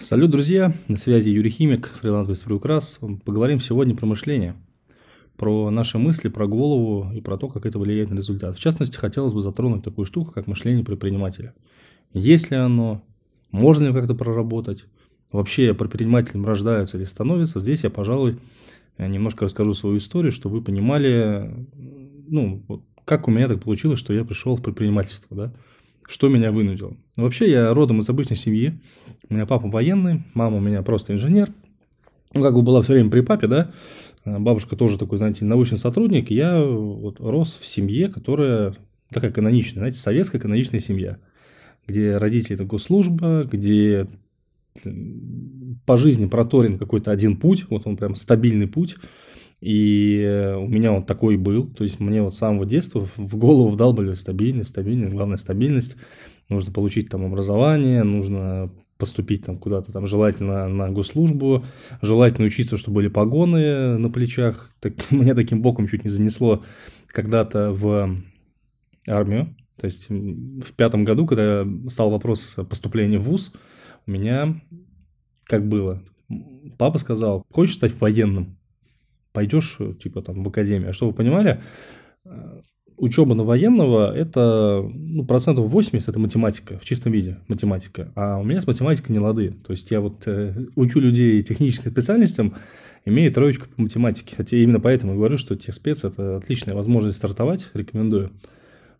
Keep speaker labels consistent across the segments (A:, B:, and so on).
A: Салют, друзья! На связи Юрий Химик, фриланс без приукрас. Поговорим сегодня про мышление, про наши мысли, про голову и про то, как это влияет на результат. В частности, хотелось бы затронуть такую штуку, как мышление предпринимателя. Есть ли оно? Можно ли как-то проработать? Вообще предпринимателем рождаются или становятся? Здесь я, пожалуй, немножко расскажу свою историю, чтобы вы понимали, ну, как у меня так получилось, что я пришел в предпринимательство, да? Что меня вынудило? Вообще, я родом из обычной семьи. У меня папа военный, мама у меня просто инженер. Ну, как бы была все время при папе, да. Бабушка тоже такой, знаете, научный сотрудник. Я вот рос в семье, которая такая каноничная, знаете, советская каноничная семья, где родители – это госслужба, где по жизни проторен какой-то один путь, вот он прям стабильный путь, и у меня он такой был, то есть мне вот с самого детства в голову вдалбали стабильность, стабильность, главная стабильность. Нужно получить там образование, нужно поступить там куда-то там желательно на госслужбу, желательно учиться, чтобы были погоны на плечах. Так, меня таким боком чуть не занесло когда-то в армию. То есть в пятом году, когда стал вопрос поступления в ВУЗ, у меня как было? Папа сказал, хочешь стать военным? Пойдешь, э, типа, там, в академию. А чтобы вы понимали, э, учеба на военного – это ну, процентов 80 – это математика, в чистом виде математика. А у меня с математикой не лады. То есть, я вот э, учу людей техническим специальностям, имея троечку по математике. Хотя именно поэтому говорю, что техспец – это отличная возможность стартовать, рекомендую.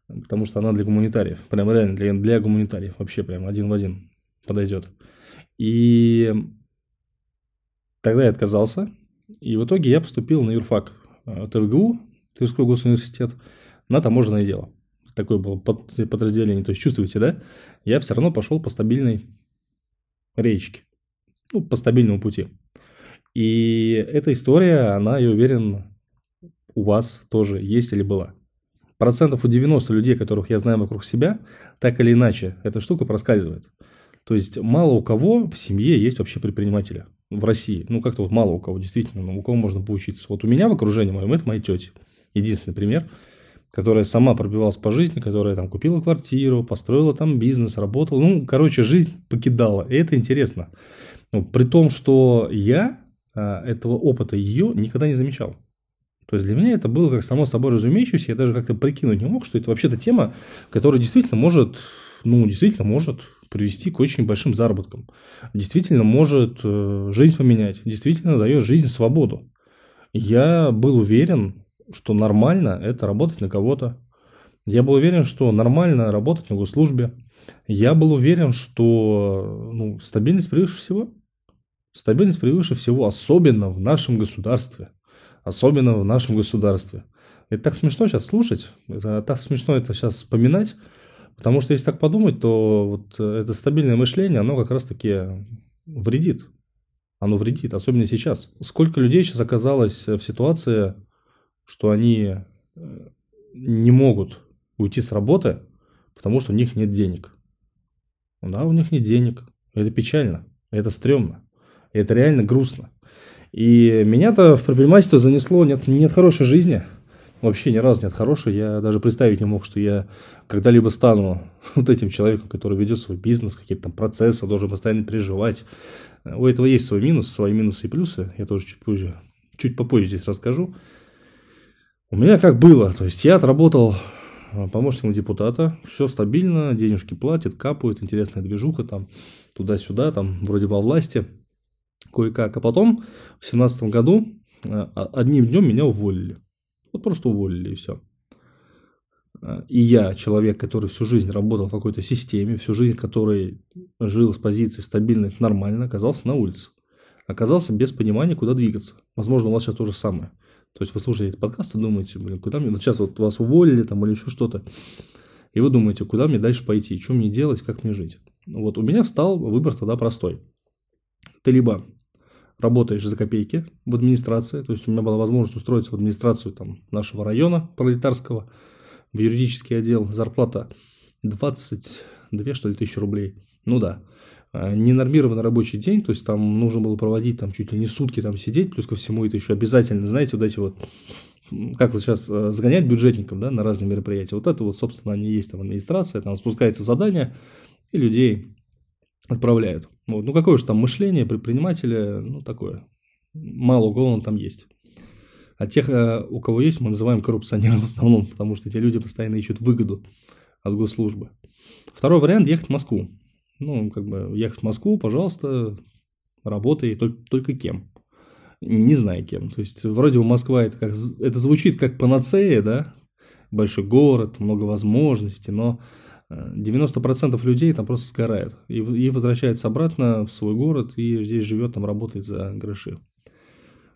A: Потому что она для гуманитариев, прям реально для, для гуманитариев, вообще прям один в один подойдет. И тогда я отказался, и в итоге я поступил на юрфак э, ТВГУ, Тверской госуниверситет, на таможенное дело. Такое было подразделение. То есть, чувствуете, да? Я все равно пошел по стабильной речке. Ну, по стабильному пути. И эта история, она, я уверен, у вас тоже есть или была. Процентов у 90 людей, которых я знаю вокруг себя, так или иначе, эта штука проскальзывает. То есть, мало у кого в семье есть вообще предпринимателя в России. Ну, как-то вот мало у кого действительно, ну, у кого можно поучиться. Вот у меня в окружении моем это моя тетя. Единственный пример, которая сама пробивалась по жизни, которая там купила квартиру, построила там бизнес, работала. Ну, короче, жизнь покидала. И это интересно. Ну, при том, что я а, этого опыта ее никогда не замечал. То есть для меня это было как само собой разумеющееся, я даже как-то прикинуть не мог, что это вообще-то тема, которая действительно может, ну, действительно может привести к очень большим заработкам. Действительно может э, жизнь поменять, действительно дает жизнь свободу. Я был уверен, что нормально это работать на кого-то. Я был уверен, что нормально работать на госслужбе. Я был уверен, что ну, стабильность превыше всего. Стабильность превыше всего, особенно в нашем государстве. Особенно в нашем государстве. Это так смешно сейчас слушать, это так смешно это сейчас вспоминать, Потому что если так подумать, то вот это стабильное мышление, оно как раз-таки вредит. Оно вредит, особенно сейчас. Сколько людей сейчас оказалось в ситуации, что они э, не могут уйти с работы, потому что у них нет денег. Да, у них нет денег. Это печально, это стрёмно, это реально грустно. И меня-то в предпринимательство занесло нет, нет хорошей жизни – вообще ни разу нет хорошей. Я даже представить не мог, что я когда-либо стану вот этим человеком, который ведет свой бизнес, какие-то там процессы, должен постоянно переживать. У этого есть свой минус, свои минусы и плюсы. Я тоже чуть позже, чуть попозже здесь расскажу. У меня как было, то есть я отработал а, помощником депутата, все стабильно, денежки платят, капают, интересная движуха там туда-сюда, там вроде во власти, кое-как. А потом в семнадцатом году а, одним днем меня уволили. Вот просто уволили и все. А, и я, человек, который всю жизнь работал в какой-то системе, всю жизнь который жил с позиции стабильной, нормально, оказался на улице. Оказался без понимания, куда двигаться. Возможно, у вас сейчас то же самое. То есть вы слушаете этот подкаст и думаете, блин, куда мне... Вот сейчас вот вас уволили там или еще что-то. И вы думаете, куда мне дальше пойти, что мне делать, как мне жить. Вот у меня встал выбор тогда простой. Ты либо работаешь за копейки в администрации, то есть у меня была возможность устроиться в администрацию там, нашего района пролетарского, в юридический отдел, зарплата 22 что ли тысячи рублей, ну да, а, ненормированный рабочий день, то есть там нужно было проводить там чуть ли не сутки там сидеть, плюс ко всему это еще обязательно, знаете, вот эти вот, как вот сейчас э, загонять бюджетников, да, на разные мероприятия, вот это вот, собственно, они есть там администрация, там спускается задание, и людей отправляют. Вот. Ну, какое же там мышление предпринимателя, ну, такое. Мало у кого он там есть. А тех, э, у кого есть, мы называем коррупционером в основном, потому что эти люди постоянно ищут выгоду от госслужбы. Второй вариант – ехать в Москву. Ну, как бы, ехать в Москву, пожалуйста, работай, только, только кем. Не знаю кем. То есть, вроде бы Москва, это, как, это звучит как панацея, да, большой город, много возможностей, но 90% людей там просто сгорают и, и возвращаются обратно в свой город и здесь живет, там работает за гроши.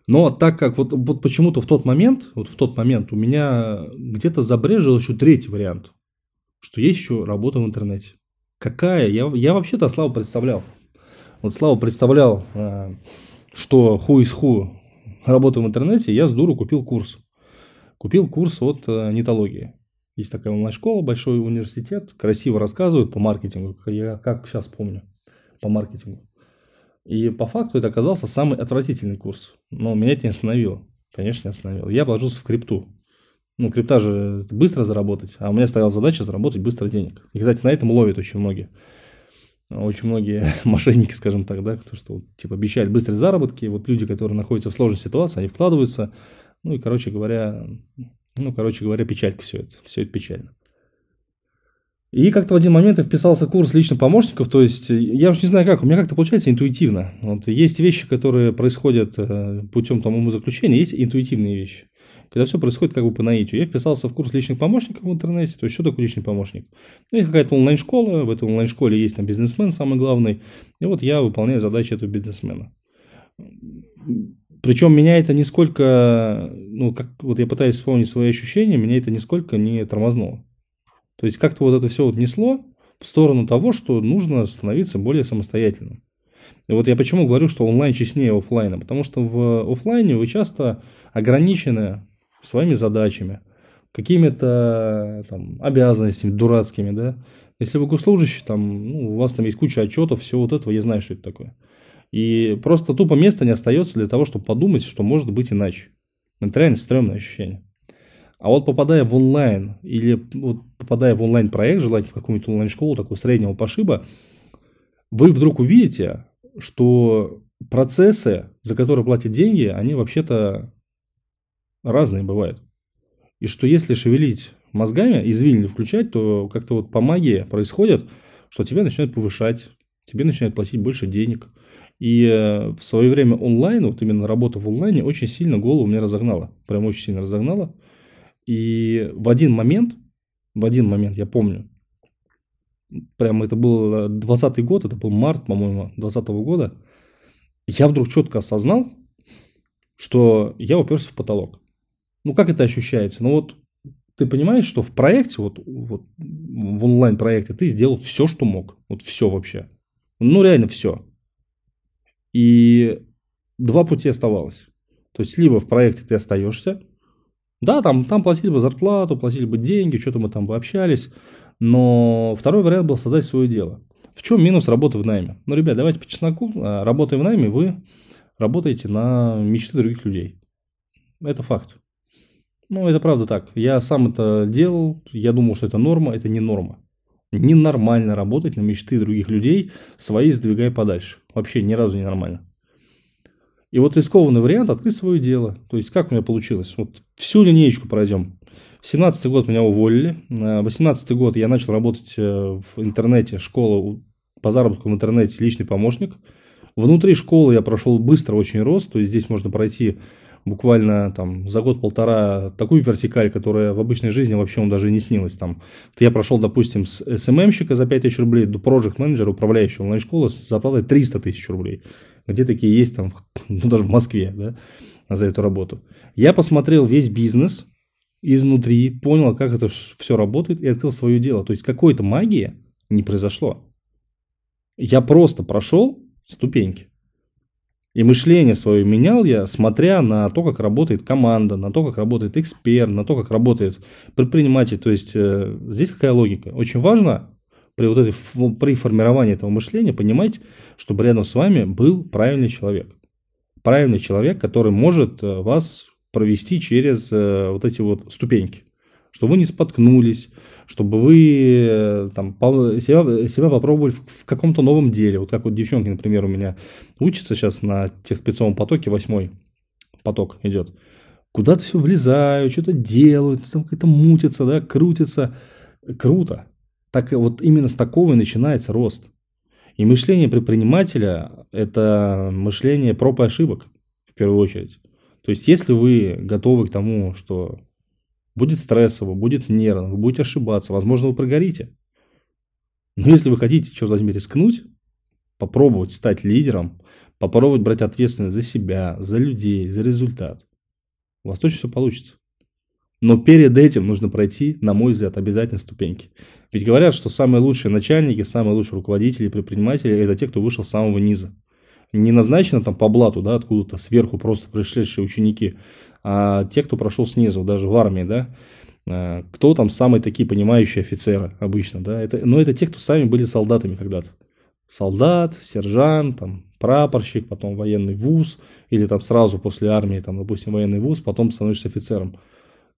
A: Но так как вот, вот почему-то в тот момент, вот в тот момент у меня где-то забрежил еще третий вариант, что есть еще работа в интернете. Какая? Я, я вообще-то Славу представлял. Вот Слава представлял, э, что ху из ху работа в интернете, я с дуру купил курс. Купил курс от э, нетологии. Есть такая онлайн-школа, большой университет, красиво рассказывают по маркетингу, я как сейчас помню, по маркетингу. И по факту это оказался самый отвратительный курс. Но меня это не остановило. Конечно, не остановило. Я вложился в крипту. Ну, крипта же быстро заработать, а у меня стояла задача заработать быстро денег. И, кстати, на этом ловят очень многие. Очень многие мошенники, скажем так, да, кто что типа обещают быстрые заработки. Вот люди, которые находятся в сложной ситуации, они вкладываются. Ну и, короче говоря, ну, короче говоря, печалька все это. Все это печально. И как-то в один момент я вписался в курс личных помощников, то есть я уж не знаю как, у меня как-то получается интуитивно. Вот есть вещи, которые происходят э, путем там заключения, есть интуитивные вещи. Когда все происходит как бы по наитию. Я вписался в курс личных помощников в интернете, то есть что такое личный помощник? Ну, есть какая-то онлайн-школа, в этой онлайн-школе есть там бизнесмен самый главный, и вот я выполняю задачи этого бизнесмена. Причем меня это нисколько, ну, как вот я пытаюсь вспомнить свои ощущения, меня это нисколько не тормознуло. То есть как-то вот это все вот несло в сторону того, что нужно становиться более самостоятельным. И вот я почему говорю, что онлайн честнее офлайна, потому что в офлайне вы часто ограничены своими задачами, какими-то там, обязанностями дурацкими, да. Если вы госслужащий, там, ну, у вас там есть куча отчетов, все вот этого, я знаю, что это такое. И просто тупо места не остается для того, чтобы подумать, что может быть иначе. Это реально стрёмное ощущение. А вот попадая в онлайн или вот попадая в онлайн-проект, желательно в какую-нибудь онлайн-школу такого среднего пошиба, вы вдруг увидите, что процессы, за которые платят деньги, они вообще-то разные бывают. И что если шевелить мозгами, извилины включать, то как-то вот по магии происходит, что тебя начинают повышать, тебе начинают платить больше денег – и э, в свое время онлайн, вот именно работа в онлайне, очень сильно голову мне разогнала. Прям очень сильно разогнала. И в один момент, в один момент, я помню, прям это был 20 год, это был март, по-моему, 20 года, я вдруг четко осознал, что я уперся в потолок. Ну, как это ощущается? Ну, вот ты понимаешь, что в проекте, вот, вот в онлайн-проекте ты сделал все, что мог. Вот все вообще. Ну, реально все. И два пути оставалось. То есть, либо в проекте ты остаешься, да, там, там платили бы зарплату, платили бы деньги, что-то мы там бы общались, но второй вариант был создать свое дело. В чем минус работы в найме? Ну, ребят, давайте по чесноку, а, работая в найме, вы работаете на мечты других людей. Это факт. Ну, это правда так. Я сам это делал, я думал, что это норма, это не норма. Ненормально работать на мечты других людей, свои сдвигая подальше. Вообще ни разу не нормально. И вот рискованный вариант открыть свое дело. То есть, как у меня получилось? Вот всю линеечку пройдем. В 17 год меня уволили. В 18 год я начал работать э, в интернете, школа по заработку в интернете, личный помощник. Внутри школы я прошел быстро очень рост. То есть, здесь можно пройти буквально там за год-полтора такую вертикаль, которая в обычной жизни вообще он даже не снилась. Там, я прошел, допустим, с СММщика за 5000 рублей до проект менеджера управляющего онлайн-школы с зарплатой 300 тысяч рублей. Где такие есть там, ну, даже в Москве, да, за эту работу. Я посмотрел весь бизнес изнутри, понял, как это все работает и открыл свое дело. То есть, какой-то магии не произошло. Я просто прошел ступеньки. И мышление свое менял я, смотря на то, как работает команда, на то, как работает эксперт, на то, как работает предприниматель. То есть, э, здесь какая логика? Очень важно при, вот этой, при формировании этого мышления понимать, чтобы рядом с вами был правильный человек. Правильный человек, который может э, вас провести через э, вот эти вот ступеньки. Чтобы вы не споткнулись, чтобы вы э, там, себя, себя попробовали в, каком-то новом деле. Вот как вот девчонки, например, у меня учатся сейчас на техспецовом потоке, восьмой поток идет. Куда-то все влезают, что-то делают, там какое-то мутится, да, крутится. Круто. Так вот именно с такого и начинается рост. И мышление предпринимателя – это мышление проб и ошибок, в первую очередь. То есть, если вы готовы к тому, что будет стрессово, будет нервно, вы будете ошибаться, возможно, вы прогорите. Но если вы хотите, что возьми, рискнуть, попробовать стать лидером, попробовать брать ответственность за себя, за людей, за результат, у вас точно все получится. Но перед этим нужно пройти, на мой взгляд, обязательно ступеньки. Ведь говорят, что самые лучшие начальники, самые лучшие руководители, предприниматели – это те, кто вышел с самого низа. Не назначено там по блату, да, откуда-то сверху просто пришедшие ученики, а те, кто прошел снизу, даже в армии, да, а, кто там самые такие понимающие офицеры обычно, да, это, но это те, кто сами были солдатами когда-то. Солдат, сержант, там, прапорщик, потом военный вуз, или там сразу после армии, там, допустим, военный вуз, потом становишься офицером.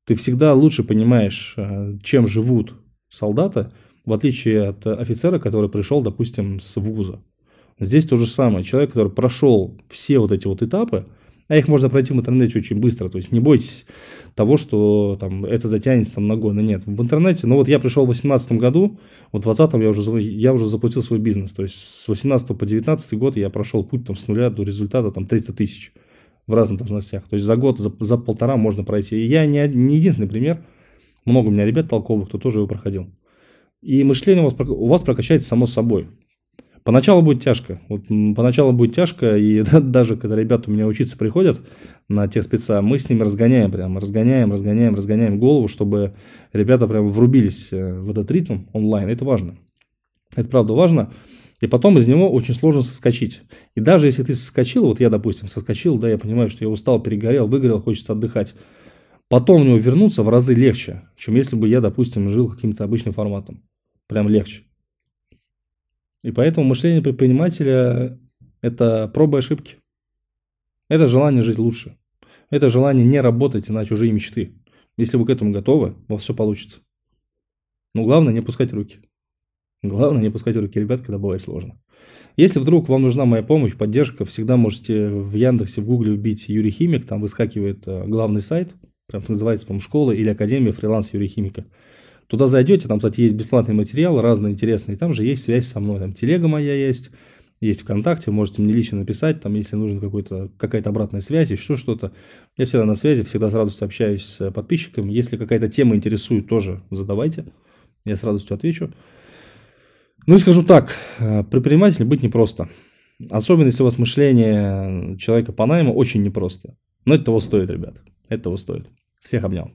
A: Ты всегда лучше понимаешь, а, чем живут солдаты, в отличие от офицера, который пришел, допустим, с вуза. Здесь то же самое. Человек, который прошел все вот эти вот этапы, а их можно пройти в интернете очень быстро. То есть не бойтесь того, что там, это затянется там, на годы. Нет, в интернете, ну вот я пришел в 2018 году, в 2020 я уже, я уже запустил свой бизнес. То есть с 18 по 19 год я прошел путь там, с нуля до результата там, 30 тысяч в разных должностях. То есть за год, за, за полтора можно пройти. И я не, не единственный пример. Много у меня ребят толковых, кто тоже его проходил. И мышление у вас, у вас прокачается само собой. Поначалу будет тяжко. Вот поначалу будет тяжко, и даже когда ребята у меня учиться приходят на тех спеца, мы с ними разгоняем прям, разгоняем, разгоняем, разгоняем голову, чтобы ребята прям врубились э, в этот ритм онлайн. Это важно. Это правда важно. И потом из него очень сложно соскочить. И даже если ты соскочил, вот я, допустим, соскочил, да, я понимаю, что я устал, перегорел, выгорел, хочется отдыхать. Потом в него вернуться в разы легче, чем если бы я, допустим, жил каким-то обычным форматом. Прям легче. И поэтому мышление предпринимателя – это пробы и ошибки. Это желание жить лучше. Это желание не работать на чужие мечты. Если вы к этому готовы, у вас все получится. Но главное не пускать руки. Главное не пускать руки ребят, когда бывает сложно. Если вдруг вам нужна моя помощь, поддержка, всегда можете в Яндексе, в Гугле вбить Юрий Химик, там выскакивает э, главный сайт, прям называется, по школа или Академия фриланс Юрия Химика. Туда зайдете, там, кстати, есть бесплатный материал, разные интересные, там же есть связь со мной, там телега моя есть, есть ВКонтакте, можете мне лично написать, там, если нужна какая-то обратная связь, еще что-то. Я всегда на связи, всегда с радостью общаюсь с подписчиками. Если какая-то тема интересует, тоже задавайте, я с радостью отвечу. Ну и скажу так, э, предпринимателем быть непросто. Особенно, если у вас мышление человека по найму очень непросто. Но это того стоит, ребят. Это того стоит. Всех обнял.